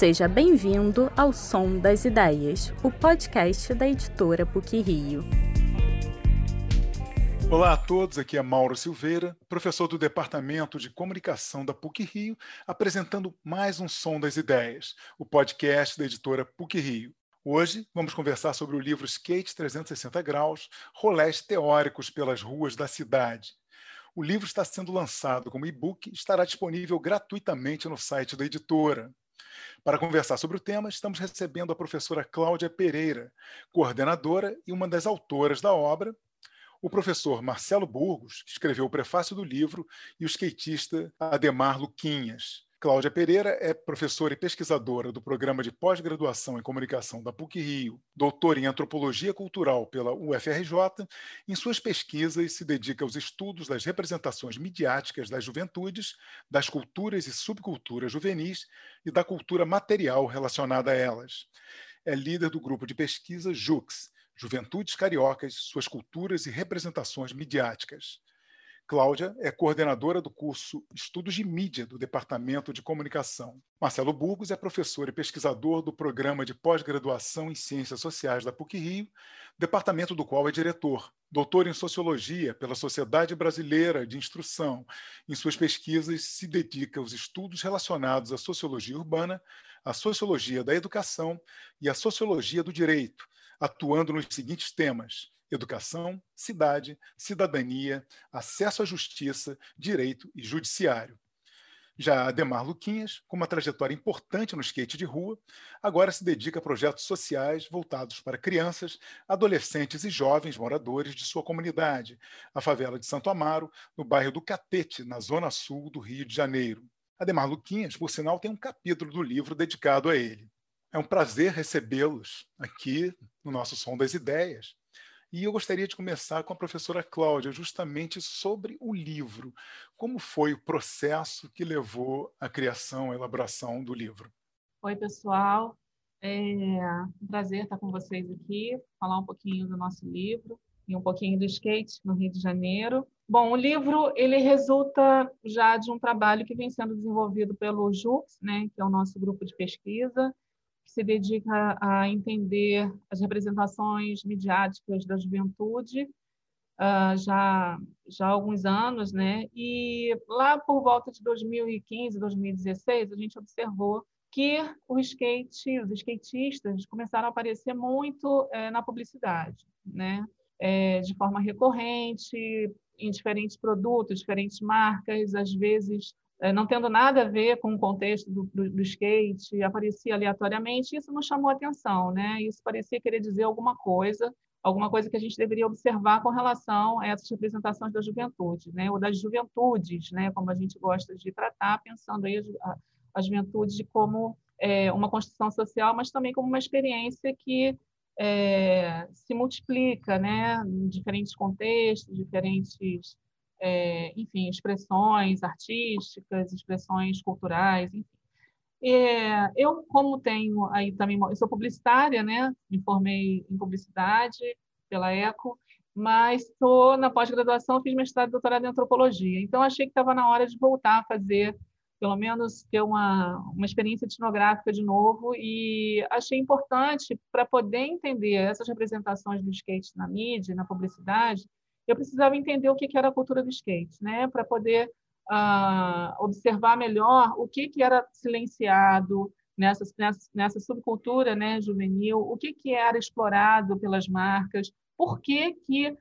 Seja bem-vindo ao Som das Ideias, o podcast da editora PUC Rio. Olá a todos, aqui é Mauro Silveira, professor do Departamento de Comunicação da PUC Rio, apresentando mais um Som das Ideias, o podcast da editora PUC Rio. Hoje vamos conversar sobre o livro Skate 360 Graus, rolés teóricos pelas ruas da cidade. O livro está sendo lançado como e-book e estará disponível gratuitamente no site da editora. Para conversar sobre o tema, estamos recebendo a professora Cláudia Pereira, coordenadora e uma das autoras da obra, o professor Marcelo Burgos, que escreveu o prefácio do livro, e o skatista Ademar Luquinhas. Cláudia Pereira é professora e pesquisadora do programa de pós-graduação em comunicação da PUC Rio, doutora em antropologia cultural pela UFRJ. Em suas pesquisas, se dedica aos estudos das representações midiáticas das juventudes, das culturas e subculturas juvenis e da cultura material relacionada a elas. É líder do grupo de pesquisa JUX, Juventudes Cariocas, Suas Culturas e Representações Midiáticas. Cláudia é coordenadora do curso Estudos de Mídia do Departamento de Comunicação. Marcelo Burgos é professor e pesquisador do programa de pós-graduação em Ciências Sociais da PUC-Rio, departamento do qual é diretor. Doutor em Sociologia pela Sociedade Brasileira de Instrução. Em suas pesquisas, se dedica aos estudos relacionados à sociologia urbana, à sociologia da educação e à sociologia do direito, atuando nos seguintes temas educação, cidade, cidadania, acesso à justiça, direito e judiciário. Já Ademar Luquinhas, com uma trajetória importante no skate de rua, agora se dedica a projetos sociais voltados para crianças, adolescentes e jovens moradores de sua comunidade, a favela de Santo Amaro, no bairro do Catete, na zona sul do Rio de Janeiro. Ademar Luquinhas, por sinal, tem um capítulo do livro dedicado a ele. É um prazer recebê-los aqui no nosso Som das Ideias e eu gostaria de começar com a professora Cláudia, justamente sobre o livro. Como foi o processo que levou à criação, à elaboração do livro? Oi, pessoal. É um prazer estar com vocês aqui, falar um pouquinho do nosso livro e um pouquinho do skate no Rio de Janeiro. Bom, o livro ele resulta já de um trabalho que vem sendo desenvolvido pelo JUX, né, que é o nosso grupo de pesquisa, que se dedica a entender as representações midiáticas da juventude uh, já, já há alguns anos, né? E lá por volta de 2015, 2016, a gente observou que o skate, os skatistas começaram a aparecer muito é, na publicidade, né? É, de forma recorrente, em diferentes produtos, diferentes marcas, às vezes não tendo nada a ver com o contexto do, do, do, skate, aparecia aleatoriamente, isso nos chamou atenção, né? Isso parecia querer dizer alguma coisa, alguma coisa que a gente deveria observar com relação a essas representações da juventude, né? Ou das juventudes, né? Como a gente gosta de tratar, pensando aí a, a juventude como é, uma construção social, mas também como uma experiência que é, se multiplica, né? Em diferentes contextos, diferentes é, enfim, expressões artísticas, expressões culturais, enfim. É, eu, como tenho aí também, eu sou publicitária, né? Me formei em publicidade pela ECO, mas estou na pós-graduação, fiz mestrado e doutorado em antropologia. Então, achei que estava na hora de voltar a fazer, pelo menos, ter uma, uma experiência etnográfica de novo, e achei importante para poder entender essas representações do skate na mídia, na publicidade, eu precisava entender o que era a cultura do skate, né? para poder uh, observar melhor o que, que era silenciado nessa, nessa, nessa subcultura né, juvenil, o que, que era explorado pelas marcas, por que, que uh,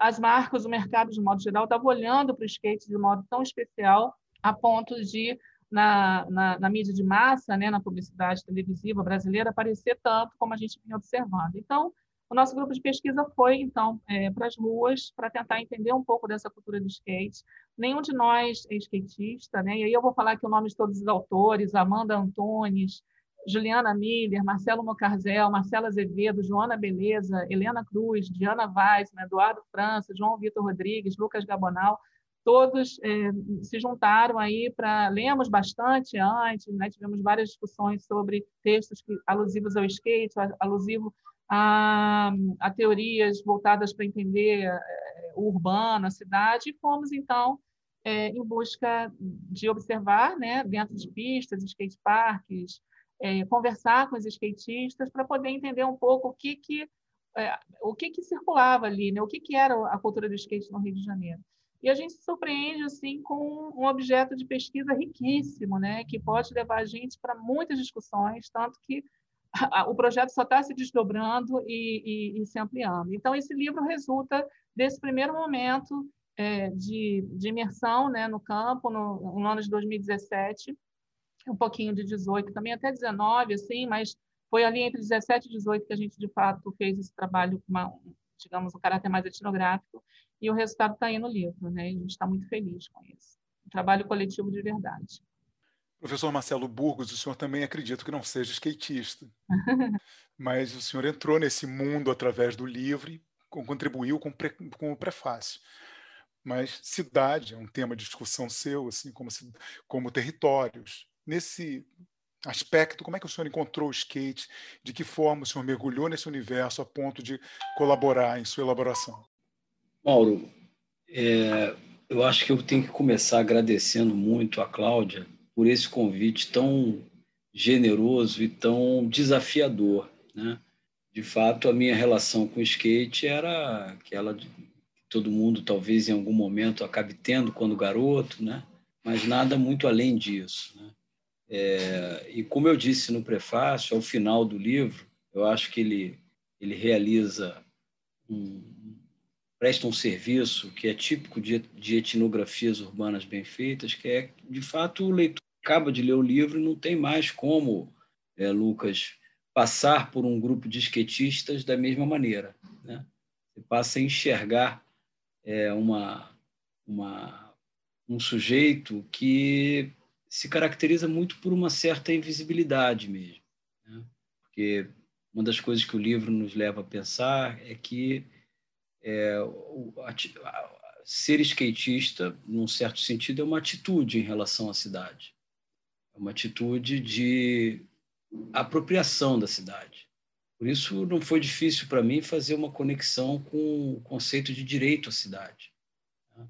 as marcas, o mercado de modo geral, estava olhando para o skate de modo tão especial a ponto de na, na, na, mídia de massa, né, na publicidade televisiva brasileira, aparecer tanto como a gente vinha observando. Então, o nosso grupo de pesquisa foi, então, é, para as ruas para tentar entender um pouco dessa cultura do skate. Nenhum de nós é skatista, né? e aí eu vou falar aqui o nome de todos os autores, Amanda Antunes, Juliana Miller, Marcelo Mocarzel, Marcela Azevedo, Joana Beleza, Helena Cruz, Diana Vaz, Eduardo França, João Vitor Rodrigues, Lucas Gabonal, todos é, se juntaram aí para lemos bastante antes, né? tivemos várias discussões sobre textos que, alusivos ao skate, alusivo a, a teorias voltadas para entender é, o urbano, a cidade, e fomos, então, é, em busca de observar, né, dentro de pistas, skateparks, é, conversar com os skatistas para poder entender um pouco o que que é, o que que circulava ali, né? O que que era a cultura do skate no Rio de Janeiro. E a gente se surpreende assim com um objeto de pesquisa riquíssimo, né? Que pode levar a gente para muitas discussões, tanto que o projeto só está se desdobrando e, e, e, se ampliando. Então, esse livro resulta desse primeiro momento é, de, de, imersão né, no campo, no, no, ano de 2017, um pouquinho de 18, também até 19, assim, mas foi ali entre 17 e 18 que a gente, de fato, fez esse trabalho com, uma, digamos, um caráter mais etnográfico, e o resultado está aí no livro, né? A gente está muito feliz com isso. Um trabalho coletivo de verdade. Professor Marcelo Burgos, o senhor também acredito que não seja skatista, mas o senhor entrou nesse mundo através do livro e contribuiu com, pre, com o prefácio. Mas cidade é um tema de discussão seu, assim como, como territórios. Nesse aspecto, como é que o senhor encontrou o skate? De que forma o senhor mergulhou nesse universo a ponto de colaborar em sua elaboração? Mauro, é, eu acho que eu tenho que começar agradecendo muito a Cláudia por esse convite tão generoso e tão desafiador, né? De fato, a minha relação com o skate era aquela que todo mundo talvez em algum momento acabe tendo quando garoto, né? Mas nada muito além disso, né? É, e como eu disse no prefácio, ao final do livro, eu acho que ele ele realiza um, presta um serviço que é típico de, de etnografias urbanas bem feitas, que é, de fato, o leitor acaba de ler o livro e não tem mais como, é, Lucas, passar por um grupo de esquetistas da mesma maneira. Né? Você passa a enxergar é, uma, uma, um sujeito que se caracteriza muito por uma certa invisibilidade mesmo. Né? Porque uma das coisas que o livro nos leva a pensar é que é, ser skatista, num certo sentido, é uma atitude em relação à cidade. É uma atitude de apropriação da cidade. Por isso, não foi difícil para mim fazer uma conexão com o conceito de direito à cidade. Né?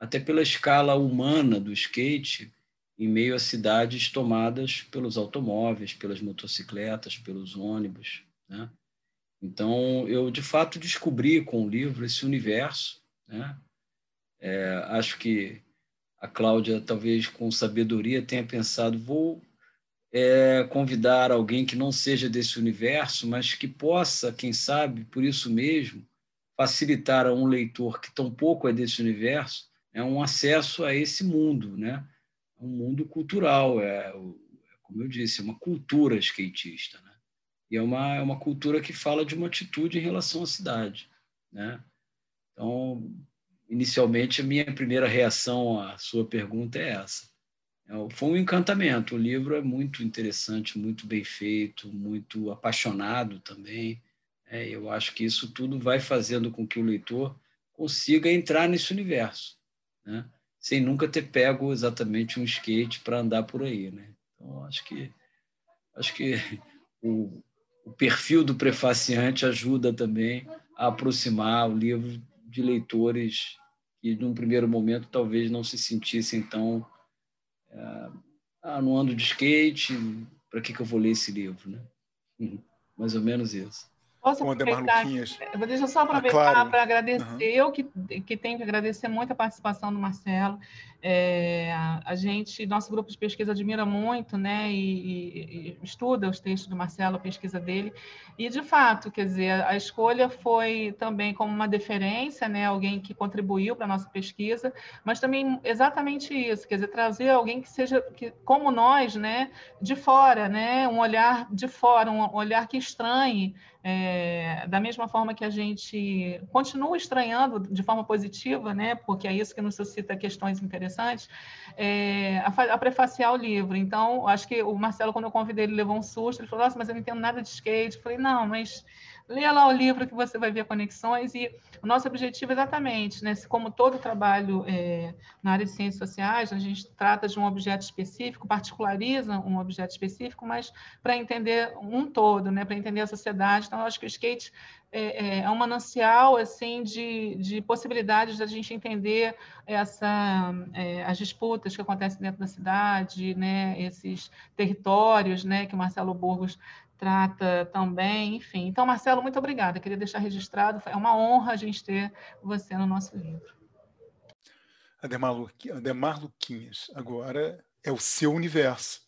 Até pela escala humana do skate, em meio a cidades tomadas pelos automóveis, pelas motocicletas, pelos ônibus. Né? Então, eu de fato descobri com o livro esse universo. Né? É, acho que a Cláudia, talvez com sabedoria, tenha pensado: vou é, convidar alguém que não seja desse universo, mas que possa, quem sabe, por isso mesmo, facilitar a um leitor que tão pouco é desse universo é um acesso a esse mundo, né? um mundo cultural, é, como eu disse, é uma cultura skatista, né? E é uma, é uma cultura que fala de uma atitude em relação à cidade, né? Então, inicialmente, a minha primeira reação à sua pergunta é essa. É, foi um encantamento. O livro é muito interessante, muito bem feito, muito apaixonado também. É, eu acho que isso tudo vai fazendo com que o leitor consiga entrar nesse universo, né? sem nunca ter pego exatamente um skate para andar por aí. Né? Então, acho que, acho que o, o perfil do prefaciante ajuda também a aproximar o livro de leitores que, num primeiro momento, talvez não se sentissem tão. É, ah, não ando de skate, para que, que eu vou ler esse livro? Né? Uhum. Mais ou menos isso. Posso aproveitar? Deixa eu só aproveitar ah, claro. para agradecer. Uhum. Eu que, que tenho que agradecer muito a participação do Marcelo. É, a gente, nosso grupo de pesquisa admira muito, né, e, e, estuda os textos do Marcelo, a pesquisa dele, e de fato, quer dizer, a escolha foi também como uma deferência, né, alguém que contribuiu para a nossa pesquisa, mas também exatamente isso, quer dizer, trazer alguém que seja, que, como nós, né, de fora, né, um olhar de fora, um olhar que estranhe, é, da mesma forma que a gente continua estranhando de forma positiva, né, porque é isso que nos suscita questões interessantes é, a, a, prefaciar o livro. Então, acho que o Marcelo, quando eu convidei, ele levou um susto, ele falou, nossa, mas eu não entendo nada de skate. Eu falei, não, mas Leia lá o livro que você vai ver conexões e o nosso objetivo é exatamente, né, como todo trabalho é, na área de ciências sociais, a gente trata de um objeto específico, particulariza um objeto específico, mas para entender um todo, né, para entender a sociedade. Então, eu acho que o skate é, é, é um manancial assim de, de possibilidades da gente entender essa, é, as disputas que acontecem dentro da cidade, né, esses territórios né, que o Marcelo Burgos trata também, enfim. Então, Marcelo, muito obrigada. Queria deixar registrado, é uma honra a gente ter você no nosso livro. Ademar Luquinhas, agora é o seu universo.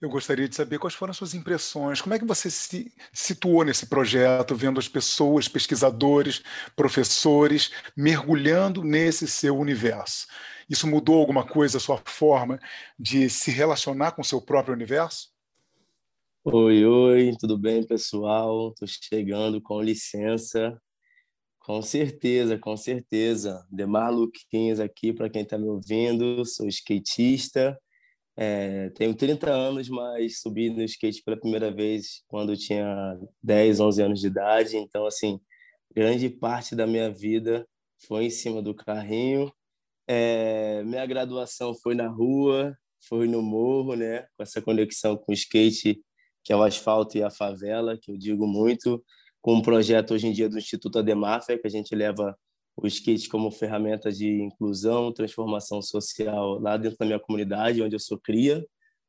Eu gostaria de saber quais foram as suas impressões, como é que você se situou nesse projeto, vendo as pessoas, pesquisadores, professores, mergulhando nesse seu universo. Isso mudou alguma coisa a sua forma de se relacionar com o seu próprio universo? Oi, oi, tudo bem, pessoal? Estou chegando, com licença. Com certeza, com certeza. Demar Luquinhas aqui, para quem está me ouvindo, sou skatista, é, tenho 30 anos, mas subi no skate pela primeira vez quando tinha 10, 11 anos de idade. Então, assim, grande parte da minha vida foi em cima do carrinho. É, minha graduação foi na rua, foi no morro, né? Com essa conexão com o skate que é o asfalto e a favela, que eu digo muito, com um projeto hoje em dia do Instituto Ademáfia, que a gente leva o skate como ferramenta de inclusão, transformação social lá dentro da minha comunidade, onde eu sou cria,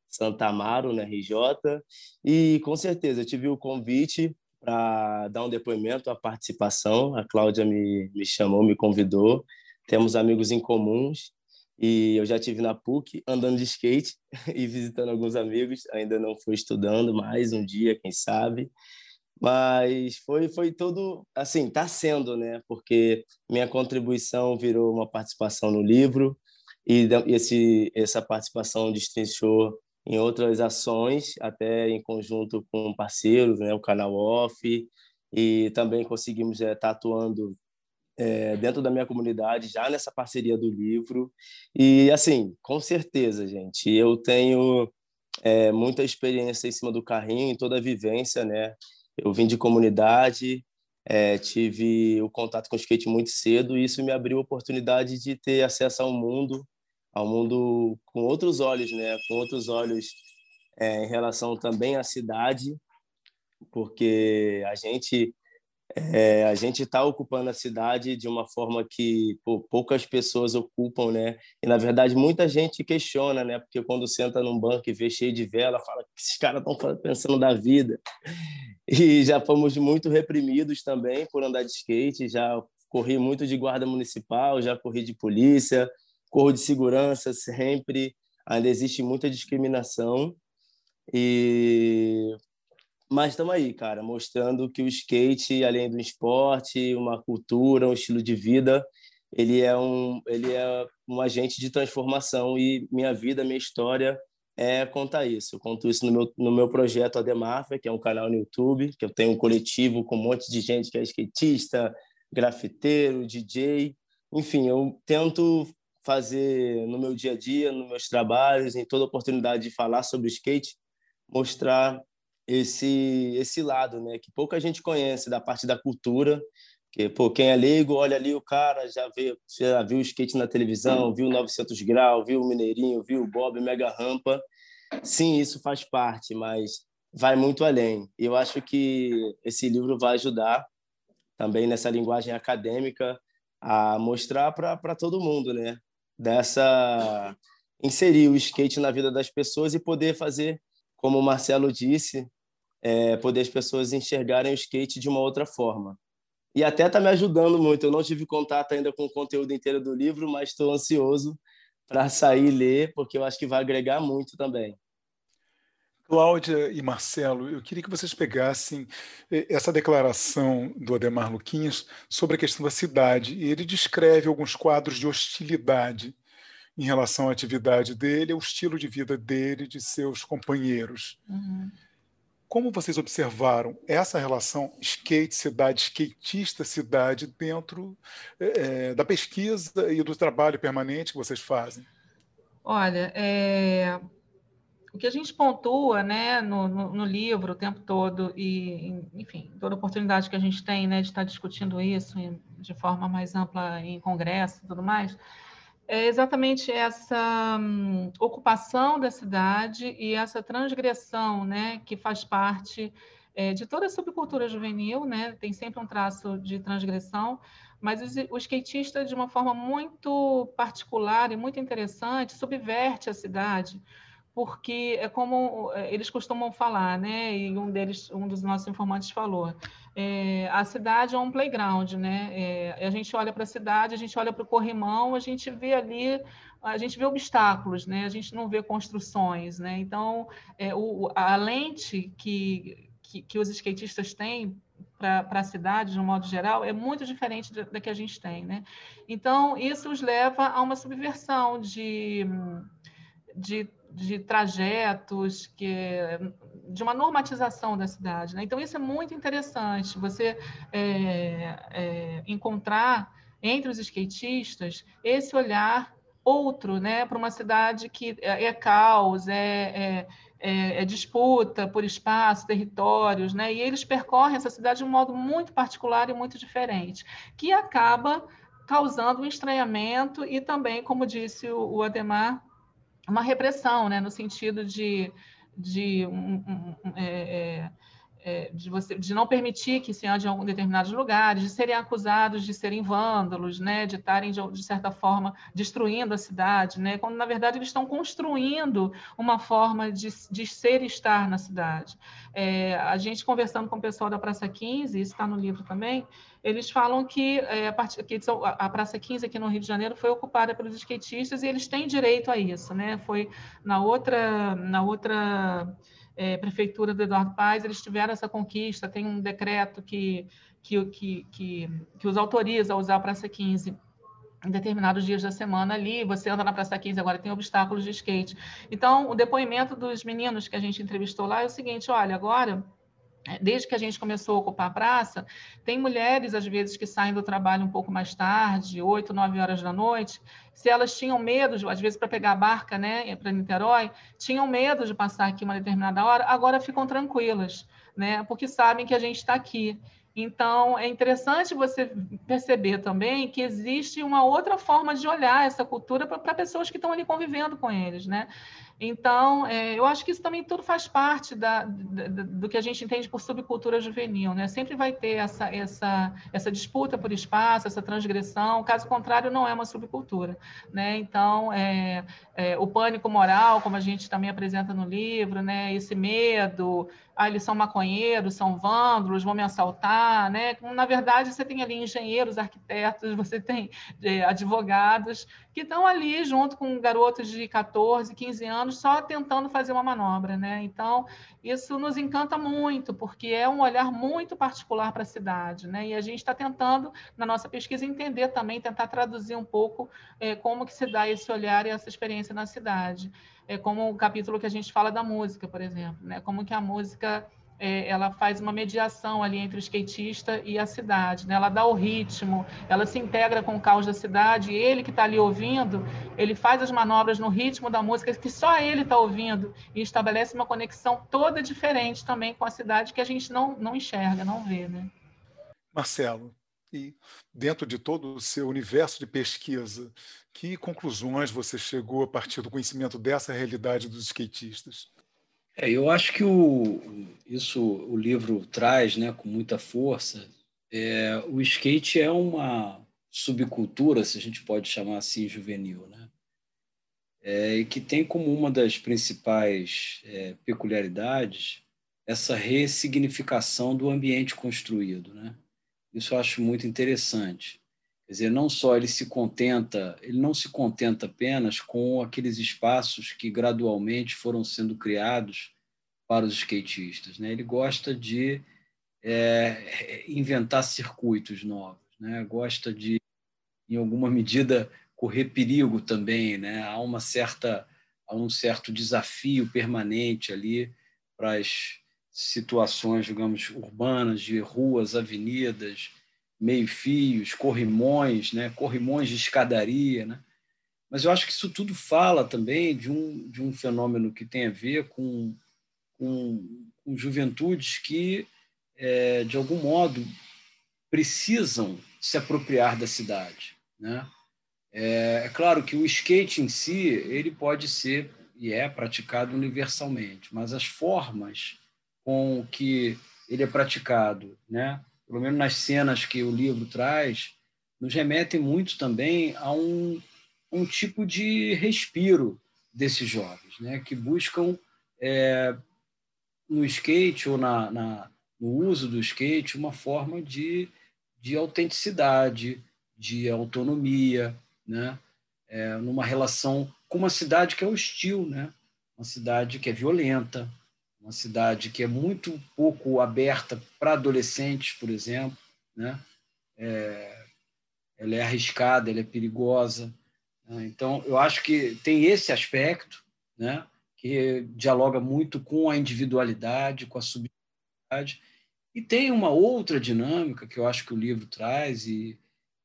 Santa Amaro, na RJ. E com certeza eu tive o convite para dar um depoimento, a participação. A Cláudia me, me chamou, me convidou. Temos amigos em comuns e eu já tive na PUC andando de skate e visitando alguns amigos. Ainda não fui estudando mais um dia, quem sabe. Mas foi foi todo assim, está sendo, né? Porque minha contribuição virou uma participação no livro e esse essa participação destrinchou em outras ações, até em conjunto com parceiros, né, o canal Off, e também conseguimos estar é, tá atuando é, dentro da minha comunidade, já nessa parceria do livro. E, assim, com certeza, gente, eu tenho é, muita experiência em cima do carrinho, em toda a vivência, né? Eu vim de comunidade, é, tive o contato com o skate muito cedo e isso me abriu a oportunidade de ter acesso ao mundo, ao mundo com outros olhos, né? Com outros olhos é, em relação também à cidade, porque a gente é, a gente está ocupando a cidade de uma forma que pô, poucas pessoas ocupam, né? E na verdade muita gente questiona, né? Porque quando senta num banco e vê cheio de vela, fala que esses caras estão pensando da vida. E já fomos muito reprimidos também por andar de skate. Já corri muito de guarda municipal, já corri de polícia, corro de segurança sempre. Ainda existe muita discriminação. E mas estamos aí, cara, mostrando que o skate, além do esporte, uma cultura, um estilo de vida, ele é um, ele é um agente de transformação e minha vida, minha história é contar isso. Eu conto isso no meu, no meu projeto Ademáfia, que é um canal no YouTube, que eu tenho um coletivo com um monte de gente que é skatista, grafiteiro, DJ. Enfim, eu tento fazer no meu dia a dia, nos meus trabalhos, em toda oportunidade de falar sobre skate, mostrar esse esse lado, né, que pouca gente conhece da parte da cultura, que pô, quem é leigo olha ali o cara já vê, já viu o skate na televisão, viu 900 graus, viu o Mineirinho, viu o Bob Mega Rampa. Sim, isso faz parte, mas vai muito além. Eu acho que esse livro vai ajudar também nessa linguagem acadêmica a mostrar para todo mundo, né? Dessa inserir o skate na vida das pessoas e poder fazer, como o Marcelo disse, é, poder as pessoas enxergarem o skate de uma outra forma. E até está me ajudando muito. Eu não tive contato ainda com o conteúdo inteiro do livro, mas estou ansioso para sair e ler, porque eu acho que vai agregar muito também. Cláudia e Marcelo, eu queria que vocês pegassem eh, essa declaração do Ademar Luquinhas sobre a questão da cidade. Ele descreve alguns quadros de hostilidade em relação à atividade dele, ao estilo de vida dele, de seus companheiros. Uhum. Como vocês observaram essa relação skate-cidade, skatista-cidade dentro é, da pesquisa e do trabalho permanente que vocês fazem? Olha, é... o que a gente pontua né, no, no, no, livro o tempo todo, e, enfim, toda oportunidade que a gente tem né, de estar discutindo isso de forma mais ampla em congresso e tudo mais, é exatamente essa hum, ocupação da cidade e essa transgressão né, que faz parte é, de toda a subcultura juvenil, né, tem sempre um traço de transgressão, mas o, skatista, de uma forma muito particular e muito interessante, subverte a cidade, porque é como é, eles costumam falar, né? E um deles, um dos nossos informantes falou, é, a cidade é um playground, né? É, a gente olha para a cidade, a gente olha para o corrimão, a gente vê ali, a gente vê obstáculos, né? A gente não vê construções, né? Então, é, o, a lente que, que, que os skatistas têm para a cidade, de um modo geral, é muito diferente da, da, que a gente tem, né? Então, isso os leva a uma subversão de, de de trajetos, que, de uma normatização da cidade. Né? Então, isso é muito interessante, você é, é, encontrar entre os skatistas esse olhar outro né, para uma cidade que é, é caos, é, é, é, é, disputa por espaço, territórios, né? e eles percorrem essa cidade de um modo muito particular e muito diferente, que acaba causando um estranhamento e também, como disse o, o Ademar, uma repressão, né, no sentido de, de, um, um, é, é, de, você, de não permitir que se ande em algum determinados lugares, de serem acusados de serem vândalos, né, de estarem, de, de certa forma, destruindo a cidade, né, quando, na verdade, eles estão construindo uma forma de, de ser e estar na cidade. É, a gente, conversando com o pessoal da Praça 15, isso está no livro também, eles falam que, é, a, a Praça 15 aqui no Rio de Janeiro foi ocupada pelos skatistas e eles têm direito a isso, né? Foi na outra, na outra é, prefeitura do Eduardo Paes, eles tiveram essa conquista, tem um decreto que, que, que, que, que os autoriza a usar a Praça 15 em determinados dias da semana ali, você anda na Praça 15, agora tem obstáculos de skate. Então, o depoimento dos meninos que a gente entrevistou lá é o seguinte, olha, agora desde que a gente começou a ocupar a praça, tem mulheres, às vezes, que saem do trabalho um pouco mais tarde, 8, 9 horas da noite. Se elas tinham medo, às vezes, para pegar a barca né, para Niterói, tinham medo de passar aqui uma determinada hora, agora ficam tranquilas, né, porque sabem que a gente está aqui. Então, é interessante você perceber também que existe uma outra forma de olhar essa cultura para pessoas que estão ali convivendo com eles, né? Então, é, eu acho que isso também tudo faz parte da, da, do que a gente entende por subcultura juvenil, né? Sempre vai ter essa, essa, essa disputa por espaço, essa transgressão, caso contrário, não é uma subcultura, né? Então, é, é, o pânico moral, como a gente também apresenta no livro, né? Esse medo, ah, eles são maconheiros, são vândalos, vão me assaltar, né? Na verdade, você tem ali engenheiros, arquitetos, você tem é, advogados que estão ali junto com garotos de 14, 15 anos, só tentando fazer uma manobra, né? Então, isso nos encanta muito, porque é um olhar muito particular para a cidade, né? E a gente está tentando, na nossa pesquisa, entender também, tentar traduzir um pouco é, como que se dá esse olhar e essa experiência na cidade é como o capítulo que a gente fala da música, por exemplo, né? Como que a música é, ela faz uma mediação ali entre o skatista e a cidade, né? Ela dá o ritmo, ela se integra com o caos da cidade. E ele que está ali ouvindo, ele faz as manobras no ritmo da música que só ele está ouvindo e estabelece uma conexão toda diferente também com a cidade que a gente não não enxerga, não vê, né? Marcelo, e dentro de todo o seu universo de pesquisa, que conclusões você chegou a partir do conhecimento dessa realidade dos skatistas? É, eu acho que o, isso o livro traz né, com muita força. É, o skate é uma subcultura, se a gente pode chamar assim, juvenil, né? É, e que tem como uma das principais é, peculiaridades essa ressignificação do ambiente construído, né? Isso eu acho muito interessante. Quer dizer, não só ele se contenta, ele não se contenta apenas com aqueles espaços que gradualmente foram sendo criados para os skatistas, né? Ele gosta de é, inventar circuitos novos, né? Gosta de, em alguma medida, correr perigo também, né? Há uma certa, há um certo desafio permanente ali para as situações, digamos, urbanas, de ruas, avenidas, meio-fios, corrimões, né? corrimões de escadaria. Né? Mas eu acho que isso tudo fala também de um, de um fenômeno que tem a ver com, com, com juventudes que, é, de algum modo, precisam se apropriar da cidade. Né? É, é, claro que o skate em si ele pode ser e é praticado universalmente, mas as formas com que ele é praticado, né? pelo menos nas cenas que o livro traz, nos remetem muito também a um, um tipo de respiro desses jovens, né? que buscam é, no skate ou na, na, no uso do skate uma forma de, de autenticidade, de autonomia, né? É, numa relação com uma cidade que é hostil, né? uma cidade que é violenta, uma cidade que é muito pouco aberta para adolescentes, por exemplo. Né? É, ela é arriscada, ela é perigosa. Né? Então, eu acho que tem esse aspecto, né? que dialoga muito com a individualidade, com a subjetividade. E tem uma outra dinâmica que eu acho que o livro traz e,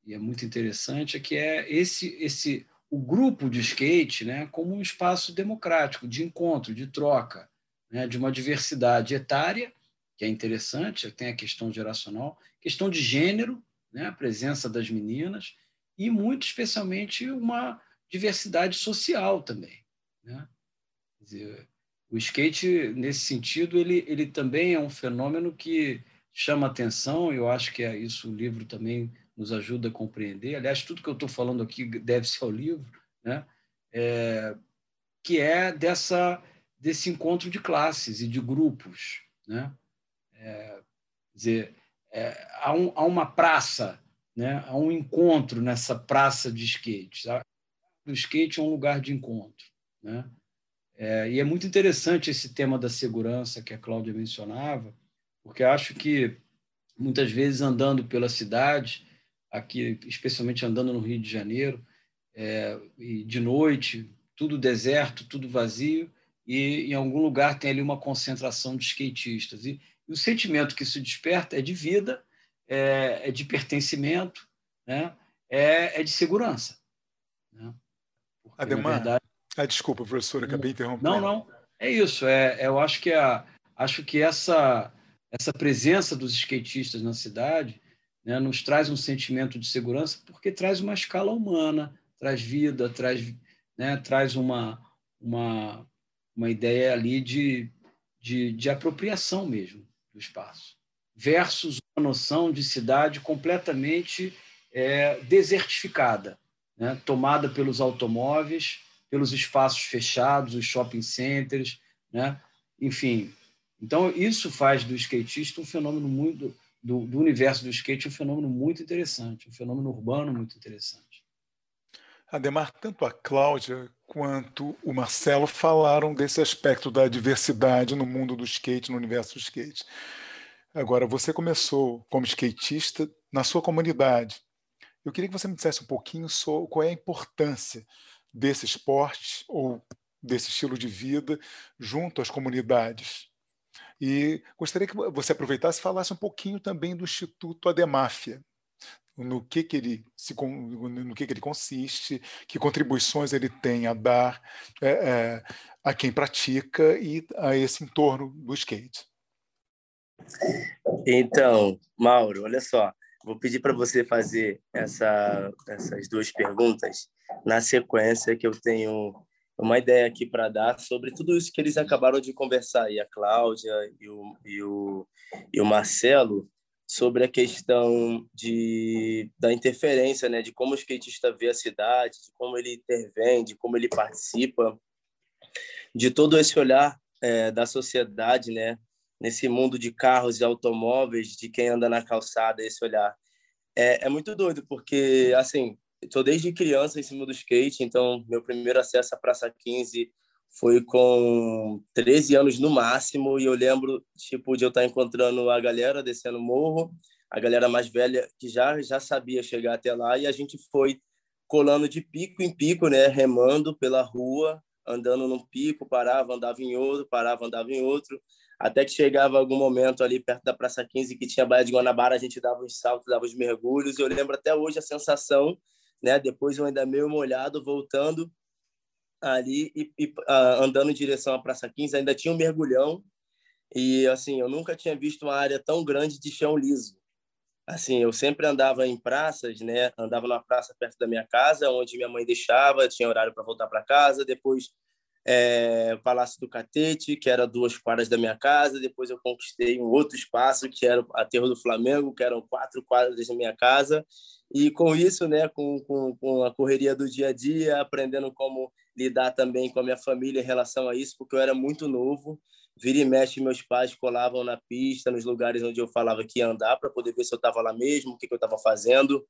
e é muito interessante, é que é esse esse o grupo de skate, né, como um espaço democrático de encontro, de troca, né, de uma diversidade etária que é interessante, tem a questão geracional, questão de gênero, né, a presença das meninas e muito especialmente uma diversidade social também, né? Dizer, o skate, nesse sentido, ele, ele também é um fenômeno que chama atenção, e eu acho que é isso o livro também nos ajuda a compreender. Aliás, tudo que eu estou falando aqui deve-se ao livro, né? É, que é dessa, desse encontro de classes e de grupos. Né? É, dizer, é, há, um, há uma praça, né? há um encontro nessa praça de skate. O skate é um lugar de encontro. Né? É, e é muito interessante esse tema da segurança que a Cláudia mencionava, porque acho que muitas vezes andando pela cidade, aqui especialmente andando no Rio de Janeiro, é, e de noite, tudo deserto, tudo vazio, e em algum lugar tem ali uma concentração de skatistas. E, e o sentimento que isso desperta é de vida, é, é de pertencimento, né? é, é de segurança. Né? Porque, Ademar, verdade, ah, desculpa, professor, acabei interrompendo. Não, não. É isso. É, é, eu acho que, a, acho que essa, essa presença dos skatistas na cidade né, nos traz um sentimento de segurança porque traz uma escala humana, traz vida, traz, né, traz uma, uma, uma ideia ali de, de, de apropriação mesmo do espaço, versus uma noção de cidade completamente é, desertificada, né, tomada pelos automóveis, pelos espaços fechados, os shopping centers, né? enfim. Então, isso faz do skatista um fenômeno muito, do, do universo do skate, um fenômeno muito interessante, um fenômeno urbano muito interessante. Ademar, tanto a Cláudia quanto o Marcelo falaram desse aspecto da diversidade no mundo do skate, no universo do skate. Agora, você começou como skatista na sua comunidade. Eu queria que você me dissesse um pouquinho sobre qual é a importância desse esporte ou desse estilo de vida junto às comunidades. E gostaria que você aproveitasse e falasse um pouquinho também do Instituto Ademáfia, no que, que ele se no que, que ele consiste, que contribuições ele tem a dar é, é, a quem pratica e a esse entorno do skate. Então, Mauro, olha só, vou pedir para você fazer essa, essas duas perguntas na sequência, que eu tenho uma ideia aqui para dar sobre tudo isso que eles acabaram de conversar, e a Cláudia e o, e o, e o Marcelo, sobre a questão de, da interferência, né, de como o skatista vê a cidade, de como ele intervém, de como ele participa, de todo esse olhar é, da sociedade, né, nesse mundo de carros e automóveis, de quem anda na calçada, esse olhar. É, é muito doido, porque, assim, estou desde criança em cima do skate, então meu primeiro acesso à Praça 15 foi com 13 anos no máximo, e eu lembro, tipo, de eu estar encontrando a galera descendo o morro, a galera mais velha que já, já sabia chegar até lá, e a gente foi colando de pico em pico, né, remando pela rua, andando num pico, parava, andava em outro, parava, andava em outro, até que chegava algum momento ali perto da Praça 15 que tinha Baía de Guanabara, a gente dava uns saltos, dava os mergulhos, e eu lembro até hoje a sensação né? Depois eu ainda meio molhado, voltando ali e, e uh, andando em direção à Praça 15, ainda tinha um mergulhão e assim, eu nunca tinha visto uma área tão grande de chão liso. Assim, eu sempre andava em praças, né? Andava numa praça perto da minha casa, onde minha mãe deixava, tinha horário para voltar para casa, depois é, Palácio do Catete, que era duas quadras da minha casa. Depois eu conquistei um outro espaço, que era o Aterro do Flamengo, que eram quatro quadras da minha casa. E com isso, né, com, com, com, a correria do dia a dia, aprendendo como lidar também com a minha família em relação a isso, porque eu era muito novo. Vira e mexe, meus pais colavam na pista, nos lugares onde eu falava que ia andar, para poder ver se eu estava lá mesmo, o que, que eu estava fazendo.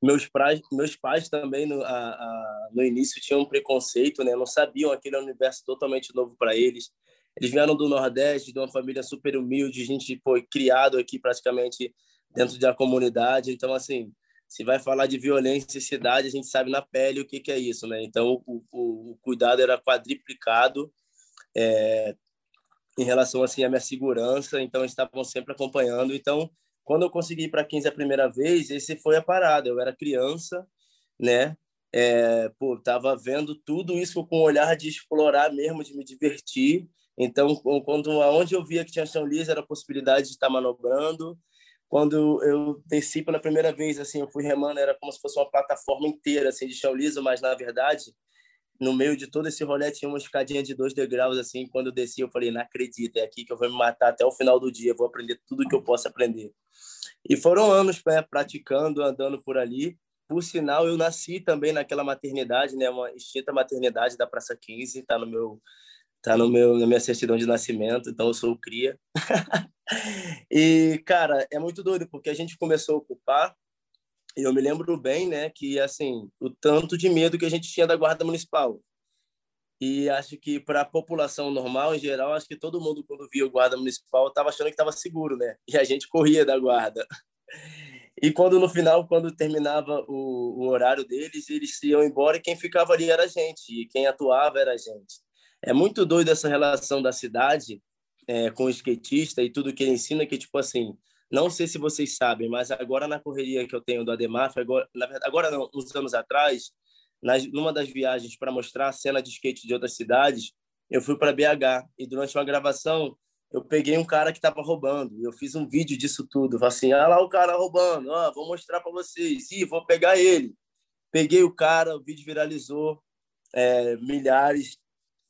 Meus pais, meus pais também no, a, a, no início tinham um preconceito, né? Não sabiam aquele universo totalmente novo para eles. Eles vieram do Nordeste, de uma família super humilde, a gente foi criado aqui praticamente dentro da comunidade. Então, assim, se vai falar de violência e cidade, a gente sabe na pele o que, que é isso, né? Então, o, o, o cuidado era quadriplicado é, em relação assim à minha segurança. Então, estavam sempre acompanhando. Então, quando eu consegui ir para 15 a primeira vez, esse foi a parada. Eu era criança, né? É, pô, tava vendo tudo isso com um olhar de explorar mesmo, de me divertir. Então, quando aonde eu via que tinha chão liso, era a possibilidade de estar manobrando. Quando eu desci pela primeira vez, assim, eu fui remando, era como se fosse uma plataforma inteira, assim, de chão liso, mas na verdade, no meio de todo esse rolê tinha uma escadinha de dois degraus, assim. Quando eu desci, eu falei, não acredito, é aqui que eu vou me matar até o final do dia, vou aprender tudo que eu posso aprender. E foram anos né, praticando, andando por ali. Por sinal, eu nasci também naquela maternidade, né, uma extinta maternidade da Praça 15, tá no meu tá no meu na minha certidão de nascimento, então eu sou cria. e cara, é muito doido porque a gente começou a ocupar e eu me lembro bem, né, que assim, o tanto de medo que a gente tinha da guarda municipal. E acho que para a população normal, em geral, acho que todo mundo, quando via o guarda municipal, estava achando que estava seguro, né? E a gente corria da guarda. E quando no final, quando terminava o, o horário deles, eles iam embora e quem ficava ali era a gente, e quem atuava era a gente. É muito doido essa relação da cidade é, com o skatista e tudo que ele ensina, que, tipo assim, não sei se vocês sabem, mas agora na correria que eu tenho do Ademaf, agora, agora não, uns anos atrás, nas, numa das viagens para mostrar a cena de skate de outras cidades, eu fui para BH e durante uma gravação eu peguei um cara que estava roubando. Eu fiz um vídeo disso tudo. Assim, ah lá o cara roubando, ó, vou mostrar para vocês. Ih, vou pegar ele. Peguei o cara, o vídeo viralizou, é, milhares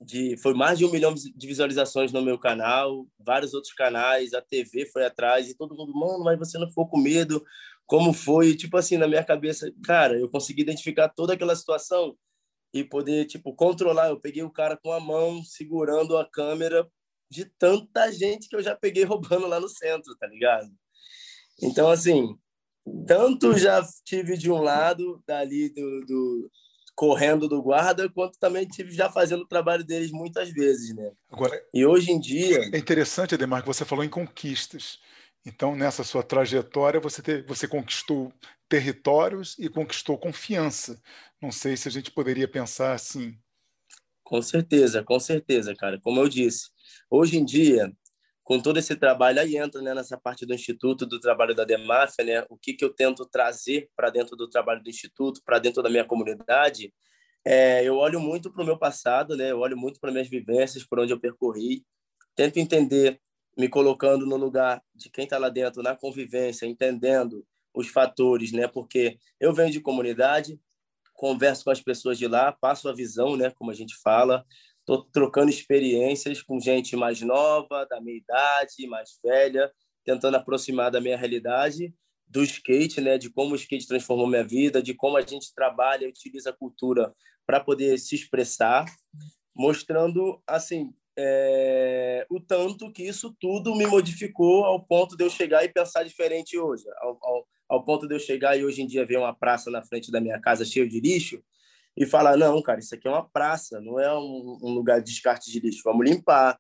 de, foi mais de um milhão de visualizações no meu canal, vários outros canais, a TV foi atrás e todo mundo, mano, mas você não ficou com medo? como foi, tipo assim, na minha cabeça, cara, eu consegui identificar toda aquela situação e poder, tipo, controlar. Eu peguei o cara com a mão segurando a câmera de tanta gente que eu já peguei roubando lá no centro, tá ligado? Então, assim, tanto já tive de um lado, dali do, do correndo do guarda, quanto também tive já fazendo o trabalho deles muitas vezes, né? Agora, e hoje em dia... É interessante, Ademar, que você falou em conquistas. Então, nessa sua trajetória, você, te, você conquistou territórios e conquistou confiança. Não sei se a gente poderia pensar assim. Com certeza, com certeza, cara. Como eu disse, hoje em dia, com todo esse trabalho, aí entra né, nessa parte do Instituto, do trabalho da Demáfia, né, o que, que eu tento trazer para dentro do trabalho do Instituto, para dentro da minha comunidade, é, eu olho muito para o meu passado, né, eu olho muito para minhas vivências, por onde eu percorri, tento entender me colocando no lugar de quem está lá dentro, na convivência, entendendo os fatores, né? Porque eu venho de comunidade, converso com as pessoas de lá, passo a visão, né? Como a gente fala, estou trocando experiências com gente mais nova, da minha idade, mais velha, tentando aproximar da minha realidade, do skate, né? De como o skate transformou minha vida, de como a gente trabalha e utiliza a cultura para poder se expressar, mostrando assim é, o tanto que isso tudo me modificou ao ponto de eu chegar e pensar diferente hoje, ao, ao, ao, ponto de eu chegar e hoje em dia ver uma praça na frente da minha casa cheia de lixo e falar não, cara, isso aqui é uma praça, não é um, lugar de descarte de lixo, vamos limpar,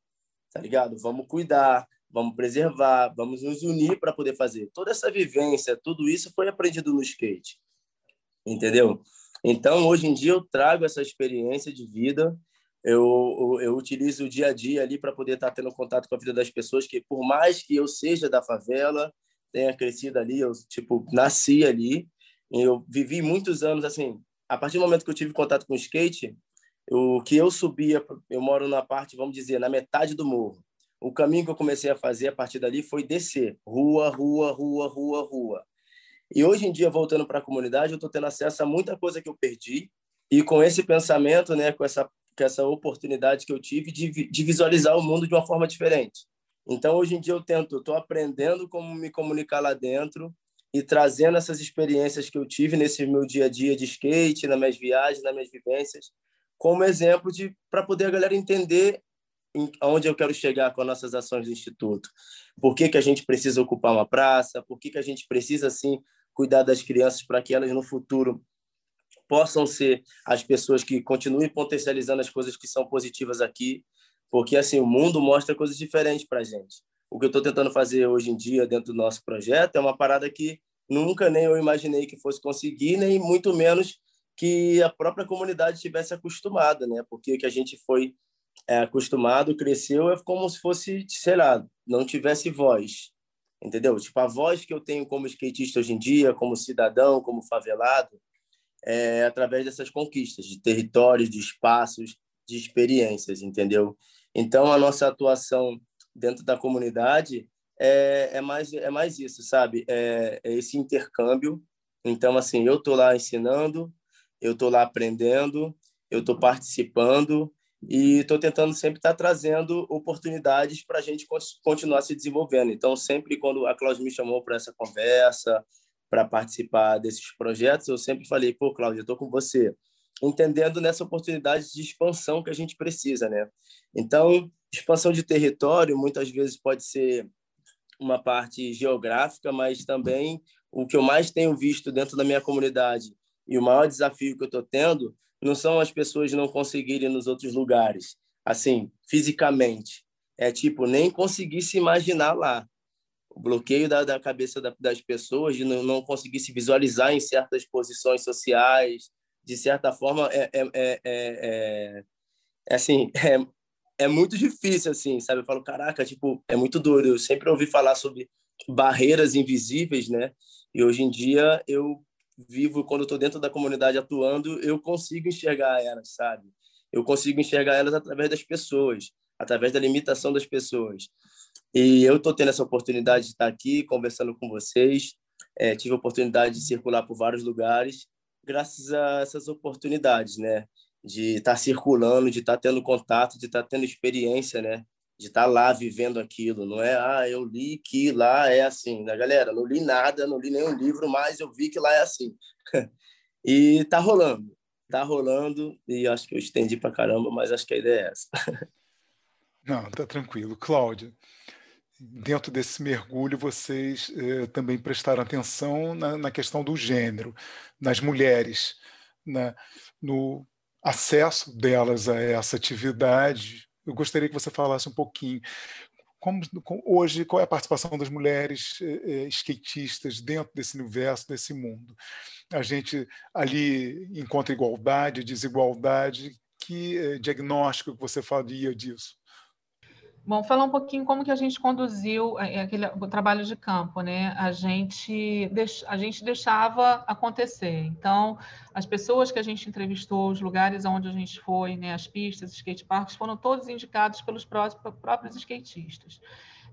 tá ligado? Vamos cuidar, vamos preservar, vamos nos unir para poder fazer. Toda essa vivência, tudo isso foi aprendido no skate, entendeu? Então, hoje em dia, eu trago essa experiência de vida eu, eu utilizo o dia a dia ali para poder estar tá tendo contato com a vida das pessoas que por mais que eu seja da favela tenha crescido ali eu tipo nasci ali Eu vivi muitos anos assim. A partir do momento que eu tive contato com o skate, o que eu subia, eu moro na parte, vamos dizer, na metade do morro. O caminho que eu comecei a fazer a partir dali foi descer, rua, rua, rua, rua, rua. E hoje em dia, voltando para a comunidade, eu estou tendo acesso a muita coisa que eu perdi. E com esse pensamento, né, com essa, com essa oportunidade que eu tive de, de visualizar o mundo de uma forma diferente. Então, hoje em dia, eu tento, estou aprendendo como me comunicar lá dentro e trazendo essas experiências que eu tive nesse meu dia a dia de skate, nas minhas viagens, nas minhas vivências, como exemplo de para poder a galera entender aonde eu quero chegar com as nossas ações do instituto. Por que, que a gente precisa ocupar uma praça? Por que, que a gente precisa assim cuidar das crianças para que elas no futuro possam ser as pessoas que continuem potencializando as coisas que são positivas aqui, porque assim o mundo mostra coisas diferentes para a gente. O que eu estou tentando fazer hoje em dia dentro do nosso projeto é uma parada que nunca nem eu imaginei que fosse conseguir, nem muito menos que a própria comunidade tivesse acostumada, né? Porque que a gente foi é, acostumado, cresceu, é como se fosse, sei lá, não tivesse voz, entendeu? Tipo, a voz que eu tenho como skatista hoje em dia, como cidadão, como favelado, é através dessas conquistas de territórios, de espaços, de experiências, entendeu? Então, a nossa atuação dentro da comunidade é, é mais é mais isso, sabe? É, é esse intercâmbio. Então, assim, eu tô lá ensinando, eu tô lá aprendendo, eu tô participando e estou tentando sempre estar tá trazendo oportunidades para a gente continuar se desenvolvendo. Então, sempre quando a Cláudia me chamou para essa conversa, para participar desses projetos, eu sempre falei, pô, Cláudia, eu estou com você, entendendo nessa oportunidade de expansão que a gente precisa, né? Então, expansão de território muitas vezes pode ser uma parte geográfica, mas também o que eu mais tenho visto dentro da minha comunidade e o maior desafio que eu estou tendo não são as pessoas não conseguirem nos outros lugares, assim, fisicamente. É tipo, nem conseguir se imaginar lá. O bloqueio da, da cabeça da, das pessoas de não, não conseguir se visualizar em certas posições sociais, de certa forma, é, é, é, é, é assim, é, muito difícil, assim, sabe? Eu falo, caraca, tipo, é muito doido. Eu sempre ouvi falar sobre barreiras invisíveis, né? E hoje em dia eu vivo, quando estou dentro da comunidade atuando, eu consigo enxergar elas, sabe? Eu consigo enxergar elas através das pessoas, através da limitação das pessoas. E eu estou tendo essa oportunidade de estar aqui conversando com vocês. É, tive a oportunidade de circular por vários lugares, graças a essas oportunidades, né? De estar circulando, de estar tendo contato, de estar tendo experiência, né? de estar tá lá vivendo aquilo, não é, ah, eu li que lá é assim, né, galera? Não li nada, não li nenhum livro, mas eu vi que lá é assim. e tá rolando, tá rolando, e acho que eu estendi para caramba, mas acho que a ideia é essa. não, tá tranquilo. Cláudia, dentro desse mergulho, vocês eh, também prestaram atenção na, na, questão do gênero, nas mulheres, né? no acesso delas a essa atividade, eu gostaria que você falasse um pouquinho como, hoje qual é a participação das mulheres eh, skatistas dentro desse universo, desse mundo. A gente ali encontra igualdade, desigualdade. Que eh, diagnóstico que você faria disso? Bom, falar um pouquinho como que a gente conduziu é, é, aquele, o trabalho de campo, né? A gente, deix, a gente deixava acontecer. Então, as pessoas que a gente entrevistou, os lugares onde a gente foi, né, as pistas, skate parks, foram todos indicados pelos próprios skatistas.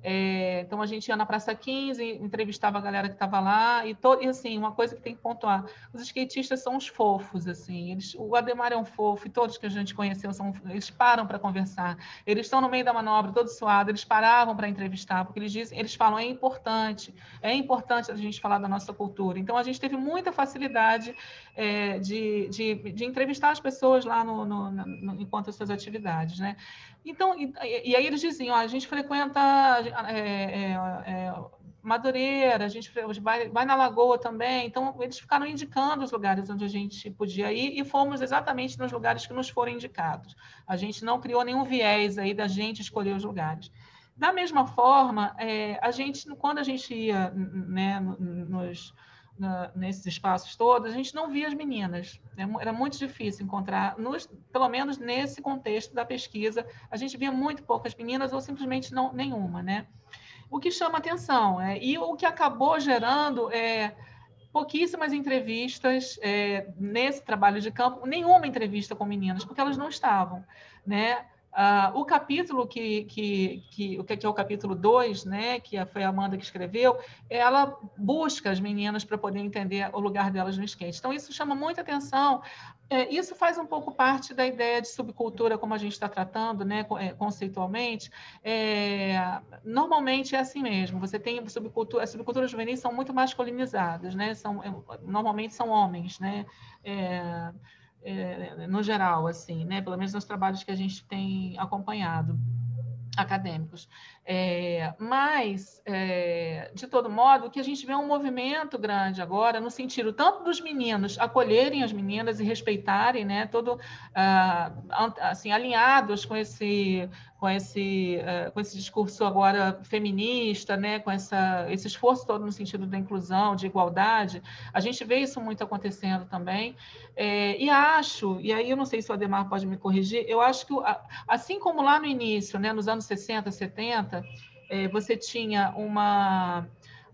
É, então a gente ia na Praça 15, entrevistava a galera que estava lá e, to, e assim uma coisa que tem que pontuar: os skatistas são os fofos, assim. Eles, o Ademar é um fofo e todos que a gente conheceu são, eles param para conversar. Eles estão no meio da manobra, todos suados, eles paravam para entrevistar porque eles dizem, eles falam é importante, é importante a gente falar da nossa cultura. Então a gente teve muita facilidade é, de, de, de, entrevistar as pessoas lá no, no, no, enquanto as suas atividades, né? Então, e, e, aí eles diziam, ó, a gente frequenta é, é, é, Madureira, a gente vai, vai na Lagoa também. Então, eles ficaram indicando os lugares onde a gente podia ir e fomos exatamente nos lugares que nos foram indicados. A gente não criou nenhum viés aí da gente escolher os lugares. Da mesma forma, é, a gente, quando a gente ia né, nos na, nesses espaços todos, a gente não via as meninas. Né? Era muito difícil encontrar, nos, pelo menos nesse contexto da pesquisa, a gente via muito poucas meninas ou simplesmente não, nenhuma. Né? O que chama atenção é, e o que acabou gerando é pouquíssimas entrevistas é, nesse trabalho de campo, nenhuma entrevista com meninas, porque elas não estavam, né? Uh, o capítulo que, que, que, que é o capítulo 2, né, que foi a Amanda que escreveu, ela busca as meninas para poder entender o lugar delas no skate. Então, isso chama muita atenção. É, isso faz um pouco parte da ideia de subcultura, como a gente está tratando, né, é, conceitualmente. É, normalmente é assim mesmo. Você tem subcultura, as subculturas juvenis são muito masculinizadas, né? São, é, normalmente são homens, né? É, é, no geral, assim, né? Pelo menos nos trabalhos que a gente tem acompanhado acadêmicos. É, mas, é, de todo modo, o que a gente vê é um movimento grande agora, no sentido tanto dos meninos acolherem as meninas e respeitarem, né, todo, ah, assim, alinhados com esse, com esse, uh, com esse discurso agora feminista, né, com essa, esse esforço todo no sentido da inclusão, de igualdade, a gente vê isso muito acontecendo também. É, e acho, e aí eu não sei se o Ademar pode me corrigir, eu acho que, assim como lá no início, né, nos anos 60, 70, é, você tinha uma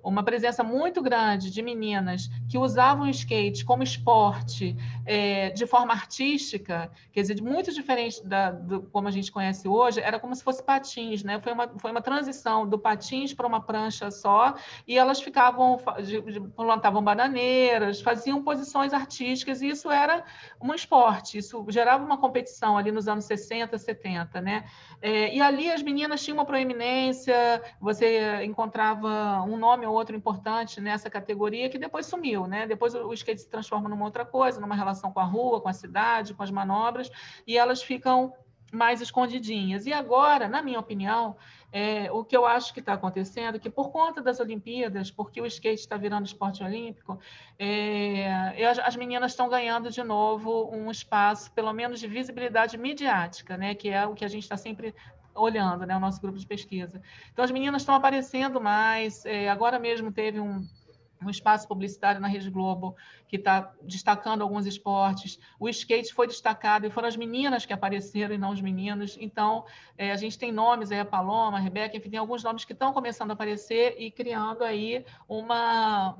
uma presença muito grande de meninas que usavam o skate como esporte é, de forma artística, quer dizer, muito diferente da, do, como a gente conhece hoje, era como se fosse patins, né? Foi uma, foi uma transição do patins para uma prancha só, e elas ficavam, de, de, plantavam bananeiras, faziam posições artísticas, e isso era um esporte, isso gerava uma competição ali nos anos 60, 70, né? É, e ali as meninas tinham uma proeminência, você encontrava um nome outro importante nessa categoria que depois sumiu, né? Depois o skate se transforma numa outra coisa, numa relação com a rua, com a cidade, com as manobras, e elas ficam mais escondidinhas. E agora, na minha opinião, é, o que eu acho que está acontecendo, é que por conta das Olimpíadas, porque o skate está virando esporte olímpico, é, as, as, meninas estão ganhando de novo um espaço, pelo menos de visibilidade midiática, né, que é o que a gente está sempre olhando, né, o nosso grupo de pesquisa. Então, as meninas estão aparecendo mais. É, agora mesmo teve um, um espaço publicitário na Rede Globo que está destacando alguns esportes. O skate foi destacado e foram as meninas que apareceram e não os meninos. Então, é, a gente tem nomes aí, a Paloma, a Rebeca, enfim, tem alguns nomes que estão começando a aparecer e criando aí uma,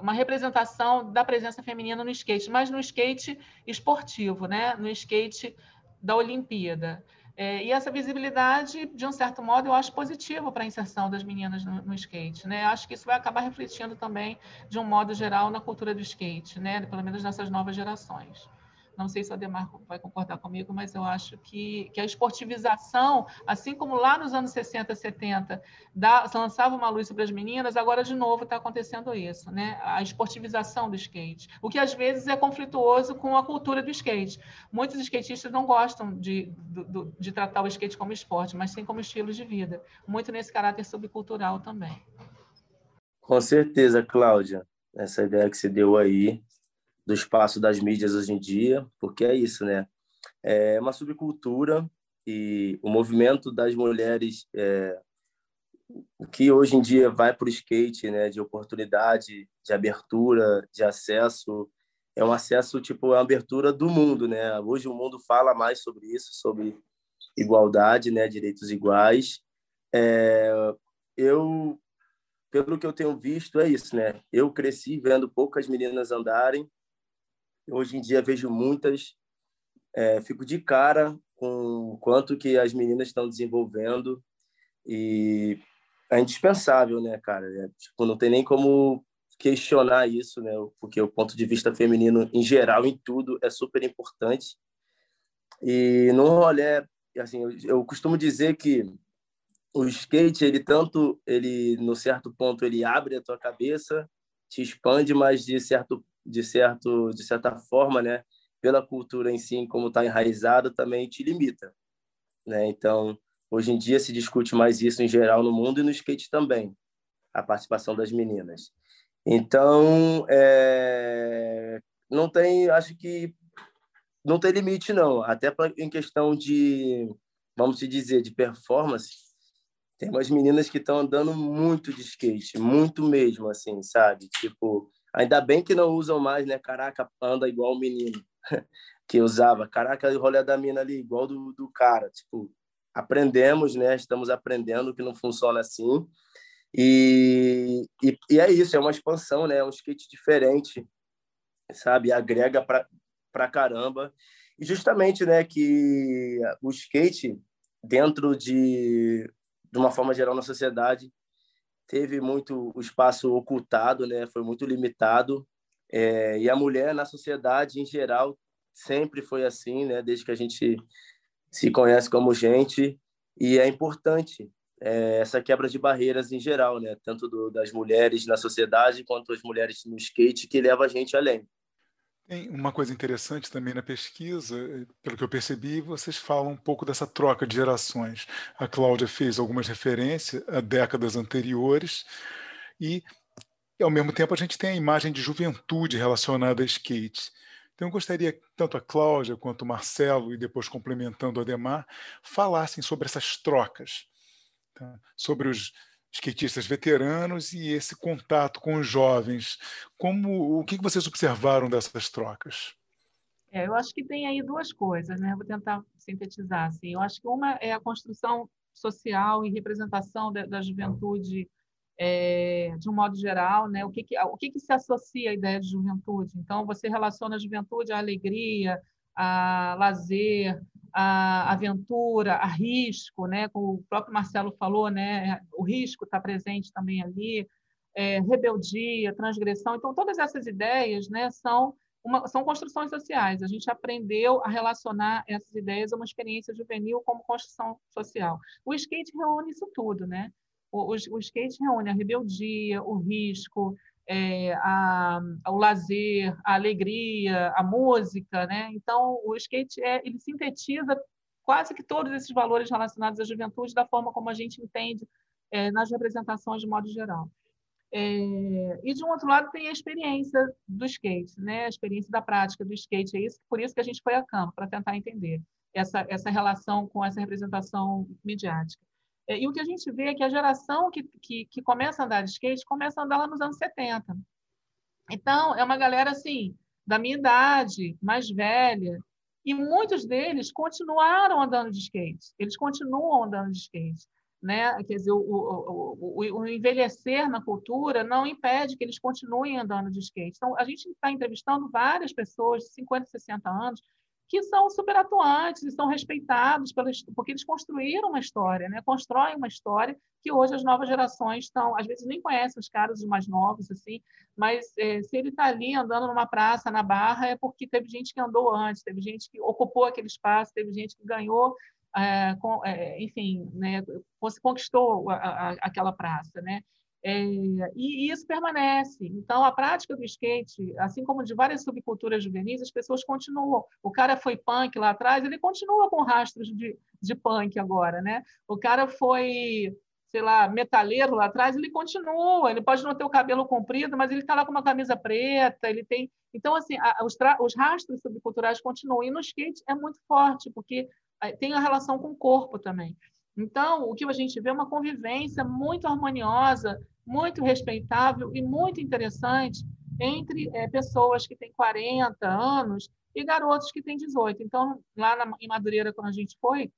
uma representação da presença feminina no skate, mas no skate esportivo, né? no skate da Olimpíada. É, e essa visibilidade, de um certo modo, eu acho positivo para a inserção das meninas no, no, skate. Né? Acho que isso vai acabar refletindo também, de um modo geral, na cultura do skate, né? pelo menos nessas novas gerações. Não sei se o Ademar vai concordar comigo, mas eu acho que, que a esportivização, assim como lá nos anos 60, 70, da, lançava uma luz sobre as meninas, agora de novo está acontecendo isso, né? A esportivização do skate. O que às vezes é conflituoso com a cultura do skate. Muitos skatistas não gostam de, de, de tratar o skate como esporte, mas sim como estilo de vida. Muito nesse caráter subcultural também. Com certeza, Cláudia. Essa ideia que você deu aí do espaço das mídias hoje em dia, porque é isso, né? É uma subcultura e o movimento das mulheres, é, o que hoje em dia vai para o skate, né? De oportunidade, de abertura, de acesso, é um acesso tipo a abertura do mundo, né? Hoje o mundo fala mais sobre isso, sobre igualdade, né? Direitos iguais. É, eu pelo que eu tenho visto é isso, né? Eu cresci vendo poucas meninas andarem Hoje em dia vejo muitas, é, fico de cara com o quanto que as meninas estão desenvolvendo e é indispensável, né, cara? É, tipo, não tem nem como questionar isso, né? Porque o ponto de vista feminino, em geral, em tudo, é super importante. E no rolê, assim, eu, eu costumo dizer que o skate, ele tanto, ele no certo ponto, ele abre a tua cabeça, te expande, mas de certo de certo de certa forma, né, pela cultura em si, como está enraizado, também te limita, né? Então, hoje em dia se discute mais isso em geral no mundo e no skate também, a participação das meninas. Então, é... não tem, acho que não tem limite não, até pra, em questão de, vamos dizer, de performance, tem umas meninas que estão andando muito de skate, muito mesmo, assim, sabe? Tipo, Ainda bem que não usam mais, né? Caraca, anda igual o menino que usava. Caraca, o rolê da mina ali, igual do, do cara. Tipo, aprendemos, né? Estamos aprendendo que não funciona assim. E, e, e, é isso, é uma expansão, né? É um skate diferente, sabe? Agrega pra, pra caramba. E justamente, né, que o skate, dentro de, de uma forma geral na sociedade, teve muito o espaço ocultado, né? Foi muito limitado. É, e a mulher na sociedade, em geral, sempre foi assim, né? Desde que a gente se conhece como gente. E é importante é, essa quebra de barreiras em geral, né? Tanto do, das mulheres na sociedade quanto as mulheres no skate, que leva a gente além. Tem uma coisa interessante também na pesquisa, pelo que eu percebi, vocês falam um pouco dessa troca de gerações. A Cláudia fez algumas referências a décadas anteriores e, ao mesmo tempo, a gente tem a imagem de juventude relacionada a skate. Então, eu gostaria que tanto a Cláudia quanto o Marcelo, e depois complementando o Ademar, falassem sobre essas trocas tá? sobre os skatistas veteranos e esse contato com os jovens. Como o que vocês observaram dessas trocas? É, eu acho que tem aí duas coisas, né? Vou tentar sintetizar. Assim. Eu acho que uma é a construção social e representação da, da juventude é, de um modo geral, né? O que que, o que que se associa à ideia de juventude? Então, você relaciona a juventude à alegria, a lazer, a aventura, a risco, né? Como o próprio Marcelo falou, né? O risco está presente também ali, é, rebeldia, transgressão. Então, todas essas ideias, né? São uma, são construções sociais. A gente aprendeu a relacionar essas ideias a uma experiência juvenil como construção social. O skate reúne isso tudo, né? O, o, o skate reúne a rebeldia, o risco, é, a, o lazer, a alegria, a música, né? Então, o skate é, ele sintetiza quase que todos esses valores relacionados à juventude da forma como a gente entende é, nas representações de modo geral. É, e de um outro lado tem a experiência do skate, né? A experiência da prática do skate. É isso, por isso que a gente foi a campo para tentar entender essa essa relação com essa representação midiática. É, e o que a gente vê é que a geração que, que, que começa a andar de skate começa a andar lá nos anos 70. Então, é uma galera assim, da minha idade, mais velha, e muitos deles continuaram andando de skate. Eles continuam andando de skate. Né? Quer dizer, o, o, o, o, envelhecer na cultura não impede que eles continuem andando de skate. Então, a gente está entrevistando várias pessoas de 50, 60 anos que são super atuantes e são respeitados pelos, porque eles construíram uma história, né? constroem uma história que hoje as novas gerações estão, às vezes nem conhecem os caras os mais novos, assim, mas é, se ele está ali andando numa praça, na Barra, é porque teve gente que andou antes, teve gente que ocupou aquele espaço, teve gente que ganhou, é, com, é, enfim, né? conquistou a, a, aquela praça, né? É, e, isso permanece. Então, a prática do skate, assim como de várias subculturas juvenis, as pessoas continuam. O cara foi punk lá atrás, ele continua com rastros de, de punk agora, né? O cara foi, sei lá, metaleiro lá atrás, ele continua. Ele pode não ter o cabelo comprido, mas ele está lá com uma camisa preta, ele tem... Então, assim, a, os, os rastros subculturais continuam. E no skate é muito forte, porque eh, tem a relação com o corpo também. Então, o que a gente vê é uma convivência muito harmoniosa muito respeitável e muito interessante entre é, pessoas que têm 40 anos e garotos que têm 18. Então, lá na, em Madureira, quando a gente foi,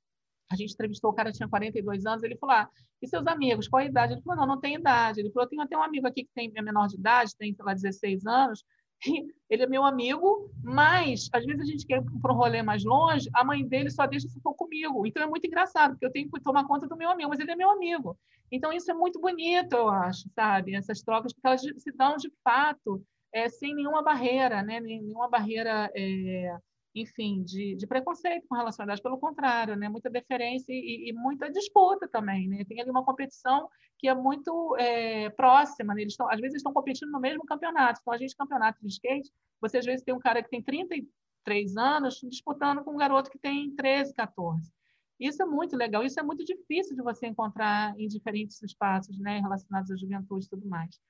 a gente entrevistou o cara tinha 42 anos, ele falou: ah, e seus amigos, qual a idade? Ele falou: não, não tem idade. Ele falou: tenho até um amigo aqui que tem é menor de idade, tem, sei lá, 16 anos, ele é meu amigo, mas às vezes a gente quer ir para um rolê mais longe, a mãe dele só deixa se for comigo. Então é muito engraçado, porque eu tenho que tomar conta do meu amigo, mas ele é meu amigo. Então isso é muito bonito, eu acho, sabe? Essas trocas, porque elas se dão de fato é, sem nenhuma barreira, né? Nenhuma barreira. É enfim, de, de preconceito com relação à pelo contrário, né? muita deferência e, e, muita disputa também. Né? Tem ali uma competição que é muito é, próxima. Né? Eles estão, às vezes estão competindo no mesmo campeonato. Então, a gente, campeonato de skate, você às vezes tem um cara que tem 33 anos disputando com um garoto que tem 13, 14. Isso é muito legal, isso é muito difícil de você encontrar em diferentes espaços né, relacionados à juventude e tudo mais.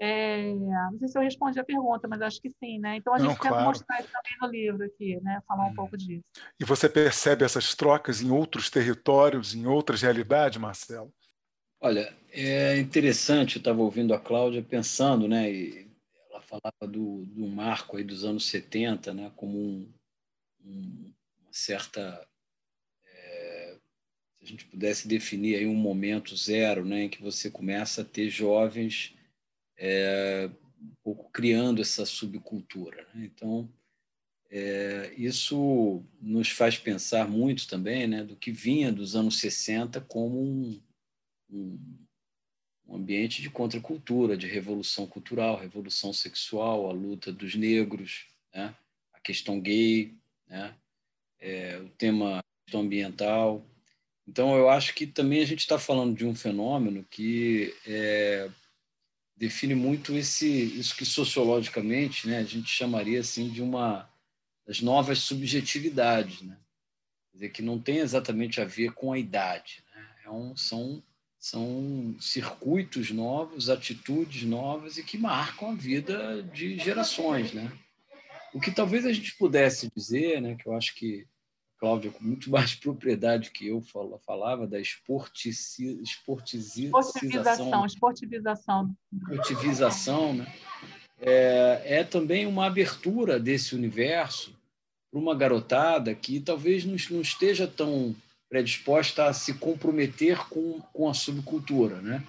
É, não sei se eu respondi a pergunta, mas acho que sim, né? Então a gente quer claro. mostrar isso também no livro aqui, né? Falar um hum. pouco disso. E você percebe essas trocas em outros territórios, em outras realidades, Marcelo? Olha, é interessante, eu estava ouvindo a Cláudia pensando, né? E ela falava do, do marco aí dos anos 70, né? Como um, um, uma certa, é, se a gente pudesse definir aí um momento zero, né, em que você começa a ter jovens é, um pouco criando essa subcultura. Né? Então, é, isso nos faz pensar muito também né, do que vinha dos anos 60 como um, um, um ambiente de contracultura, de revolução cultural, revolução sexual, a luta dos negros, né, a questão gay, né, é, o tema ambiental. Então, eu acho que também a gente está falando de um fenômeno que é, define muito esse, isso que sociologicamente né, a gente chamaria assim de uma das novas subjetividades, né? Quer dizer, que não tem exatamente a ver com a idade. Né? É um, são, são circuitos novos, atitudes novas e que marcam a vida de gerações. Né? O que talvez a gente pudesse dizer, né, que eu acho que Cláudia, com muito mais propriedade que eu falava da esportici, esportização. Esportivização, esportivização. Esportivização, né? É, é também uma abertura desse universo para uma garotada que talvez não, não esteja tão predisposta a se comprometer com, com a subcultura, né?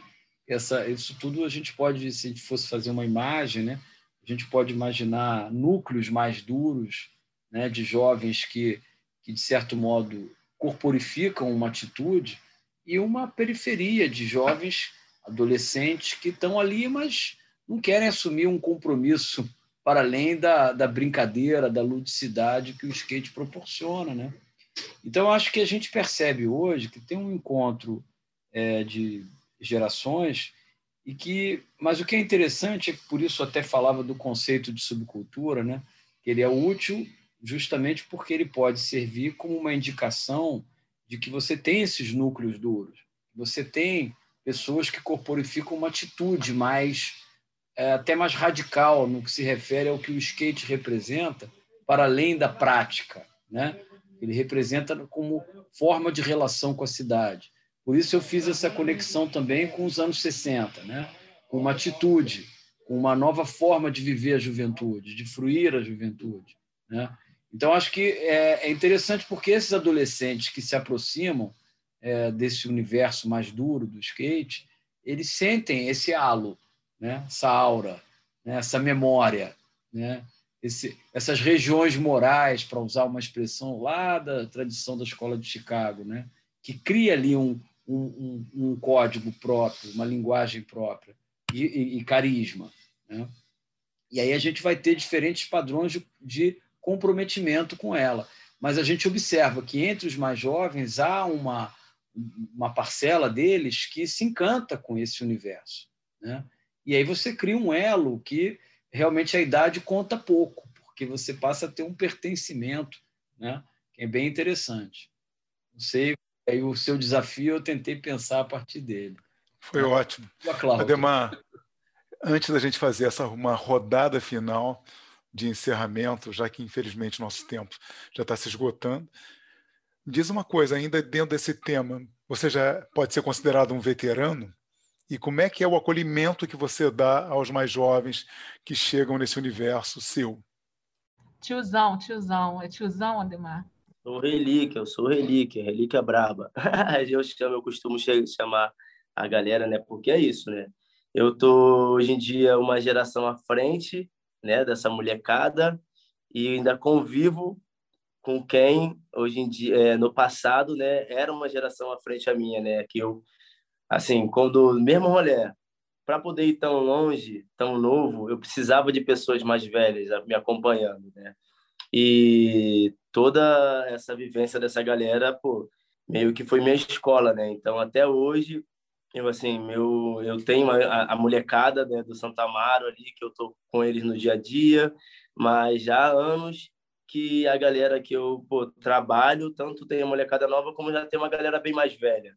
Essa, isso tudo a gente pode, se a gente fosse fazer uma imagem, né? A gente pode imaginar núcleos mais duros, né? De jovens que que, de certo modo, corporificam uma atitude, e uma periferia de jovens adolescentes que estão ali, mas não querem assumir um compromisso para além da, da brincadeira, da ludicidade que o skate proporciona. Né? Então, acho que a gente percebe hoje que tem um encontro é, de gerações e que, mas o que é interessante é que por isso até falava do conceito de subcultura, né? Que ele é útil justamente porque ele pode servir como uma indicação de que você tem esses núcleos duros, você tem pessoas que corporificam uma atitude mais é, até mais radical no que se refere ao que o skate representa, para além da prática, né? Ele representa como forma de relação com a cidade. Por isso eu fiz essa conexão também com os anos 60, né? Com uma atitude, com uma nova forma de viver a juventude, de fruir a juventude, né? Então, acho que é, é interessante porque esses adolescentes que se aproximam é, desse universo mais duro do skate, eles sentem esse halo, né? essa aura, né? essa memória, né? Esse, essas regiões morais, para usar uma expressão lá da tradição da escola de Chicago, né? que cria ali um, um, um, um código próprio, uma linguagem própria e, e, e carisma. Né? E aí a gente vai ter diferentes padrões de, de comprometimento com ela. Mas a gente observa que entre os mais jovens há uma, uma parcela deles que se encanta com esse universo. Né? E aí você cria um elo que realmente a idade conta pouco, porque você passa a ter um pertencimento, né? que é bem interessante. Não sei, aí o seu desafio eu tentei pensar a partir dele. Foi ótimo. Ademar, antes da gente fazer essa uma rodada final, de encerramento, já que infelizmente nosso tempo já está se esgotando. Diz uma coisa, ainda dentro desse tema, você já pode ser considerado um veterano? E como é que é o acolhimento que você dá aos mais jovens que chegam nesse universo seu? Tiozão, tiozão. É tiozão, Ademar? Sou relíquia, eu sou relíquia, relíquia braba. eu chamo, eu costumo chamar a galera, né? Porque é isso, né? Eu tô hoje em dia uma geração à frente né, dessa molecada. E ainda convivo com quem hoje em dia, é, no passado, né, era uma geração à frente a minha, né, que eu, assim, quando mesmo rolê, para poder ir tão longe, tão novo, eu precisava de pessoas mais velhas me acompanhando, né, e toda essa vivência dessa galera, pô, meio que foi minha escola, né, então até hoje eu assim meu eu tenho a, a molecada né, do Santa Amaro ali que eu tô com eles no dia a dia mas já há anos que a galera que eu pô, trabalho tanto tem a molecada nova como já tem uma galera bem mais velha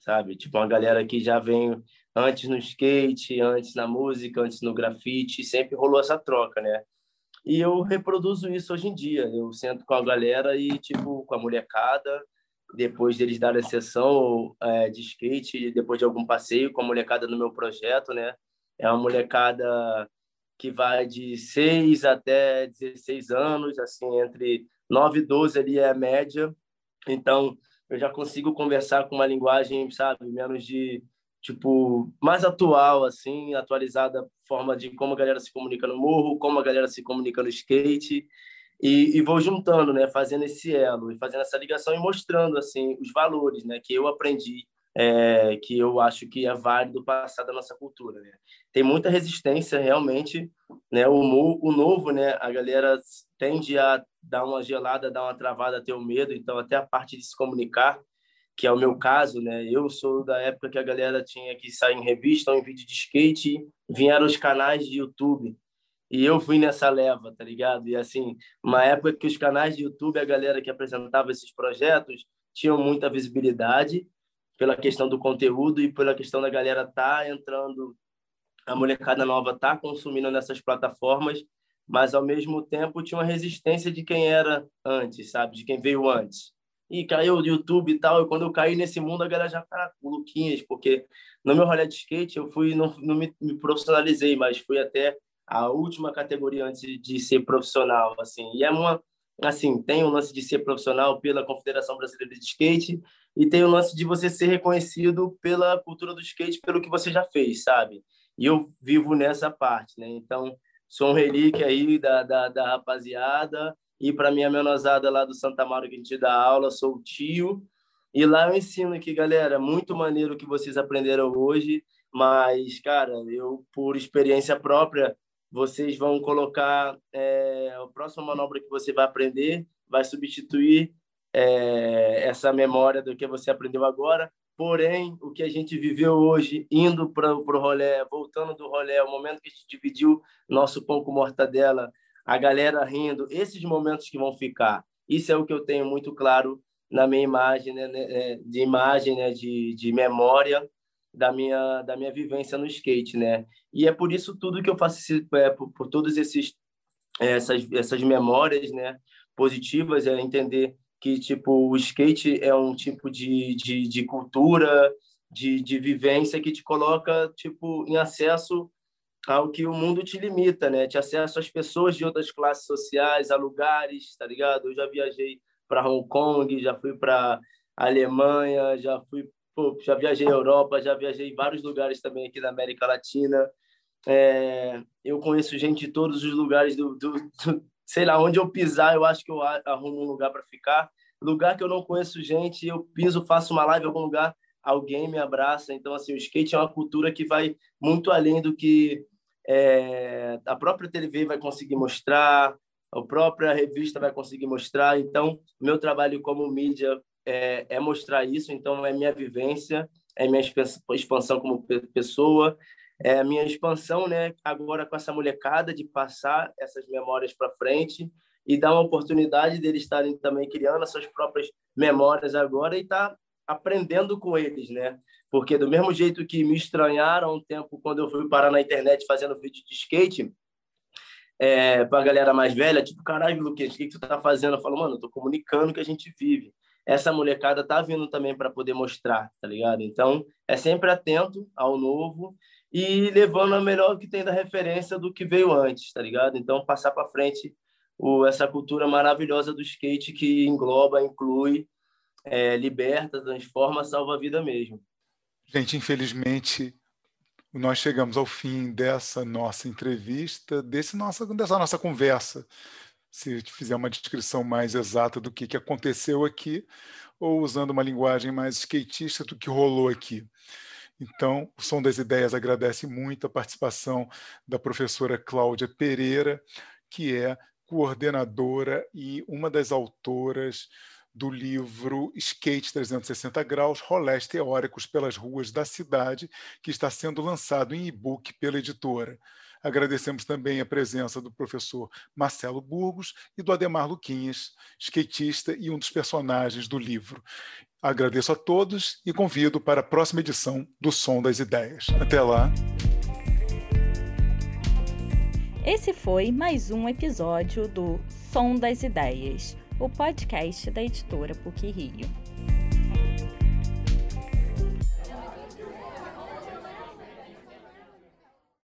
sabe? Tipo uma galera que já vem antes no skate antes na música antes no grafite sempre rolou essa troca né? E eu reproduzo isso hoje em dia. Eu sento com a galera e tipo com a molecada depois deles darem a sessão é, de skate, depois de algum passeio com a molecada no meu projeto, né? É uma molecada que vai de 6 até 16 anos, assim, entre 9 e 12 ali é a média. Então, eu já consigo conversar com uma linguagem, sabe, menos de tipo mais atual assim, atualizada forma de como a galera se comunica no morro, como a galera se comunica no skate e, e vou juntando, né, fazendo esse elo e fazendo essa ligação e mostrando assim os valores, né, que eu aprendi é, que eu acho que é válido passar da nossa cultura. Né? Tem muita resistência realmente, né? O, o novo, né? A galera tende a dar uma gelada, dar uma travada, ter o medo. Então até a parte de se comunicar, que é o meu caso, né? Eu sou da época que a galera tinha que sair em revista ou em vídeo de skate, vieram os canais de YouTube. E eu fui nessa leva, tá ligado? E assim, uma época que os canais de YouTube, a galera que apresentava esses projetos, tinham muita visibilidade pela questão do conteúdo e pela questão da galera tá entrando, a molecada nova tá consumindo nessas plataformas, mas ao mesmo tempo tinha uma resistência de quem era antes, sabe? De quem veio antes. E caiu o YouTube e tal, e quando eu caí nesse mundo, a galera já com Luquinhas, porque no meu rolê de skate eu fui, não, não me, me profissionalizei, mas fui até a última categoria antes de ser profissional, assim. E é uma, assim, tem o lance de ser profissional pela Confederação Brasileira de Skate, e tem o lance de você ser reconhecido pela cultura do skate, pelo que você já fez, sabe? E eu vivo nessa parte, né? Então, sou um relíquio aí da, da, da rapaziada. E para minha menosada lá do Santa Maria que a gente dá aula, sou o tio. E lá eu ensino aqui, galera, muito maneiro que vocês aprenderam hoje, mas, cara, eu, por experiência própria, vocês vão colocar é, a próxima manobra que você vai aprender, vai substituir é, essa memória do que você aprendeu agora. Porém, o que a gente viveu hoje, indo para o rolê, voltando do rolê, o momento que a gente dividiu nosso pão com mortadela, a galera rindo, esses momentos que vão ficar. Isso é o que eu tenho muito claro na minha imagem, né, né é, de imagem, né, de, de memória da minha da minha vivência no skate, né? E é por isso tudo que eu faço, é, por, por todos esses essas essas memórias, né, positivas, é entender que tipo o skate é um tipo de, de, de cultura, de, de vivência que te coloca tipo em acesso ao que o mundo te limita, né? Te acesso às pessoas de outras classes sociais, a lugares, tá ligado? Eu já viajei para Hong Kong, já fui para Alemanha, já fui, pô, já viajei à Europa, já viajei em vários lugares também aqui da América Latina. É, eu conheço gente de todos os lugares do, do, do, sei lá, onde eu pisar, eu acho que eu arrumo um lugar para ficar. Lugar que eu não conheço gente, eu piso, faço uma live em algum lugar, alguém me abraça. Então, assim, o skate é uma cultura que vai muito além do que é, a própria TV vai conseguir mostrar, a própria revista vai conseguir mostrar. Então, meu trabalho como mídia é, é mostrar isso. Então, é minha vivência, é minha expansão como pessoa, é a minha expansão, né, agora com essa molecada de passar essas memórias para frente e dar uma oportunidade deles estarem também criando as suas próprias memórias agora e estar tá aprendendo com eles, né? Porque do mesmo jeito que me estranharam um tempo quando eu fui parar na internet fazendo vídeo de skate, é, para a galera mais velha, tipo, caralho, Luquete, o que, que tu tá fazendo? Eu falo, mano, eu tô comunicando o que a gente vive. Essa molecada tá vindo também para poder mostrar, tá ligado? Então, é sempre atento ao novo e levando a melhor que tem da referência do que veio antes, tá ligado? Então, passar para frente o, essa cultura maravilhosa do skate que engloba, inclui, é, liberta, transforma, salva a vida mesmo. Gente, infelizmente, nós chegamos ao fim dessa nossa entrevista, desse nossa, dessa nossa conversa. Se fizer uma descrição mais exata do que, que aconteceu aqui, ou usando uma linguagem mais skatista do que rolou aqui. Então, o Som das Ideias agradece muito a participação da professora Cláudia Pereira, que é coordenadora e uma das autoras do livro Skate 360 Graus, Rolés Teóricos pelas Ruas da Cidade, que está sendo lançado em e-book pela editora. Agradecemos também a presença do professor Marcelo Burgos e do Ademar Luquinhas, skatista e um dos personagens do livro. Agradeço a todos e convido para a próxima edição do Som das Ideias. Até lá. Esse foi mais um episódio do Som das Ideias, o podcast da editora PUC Rio.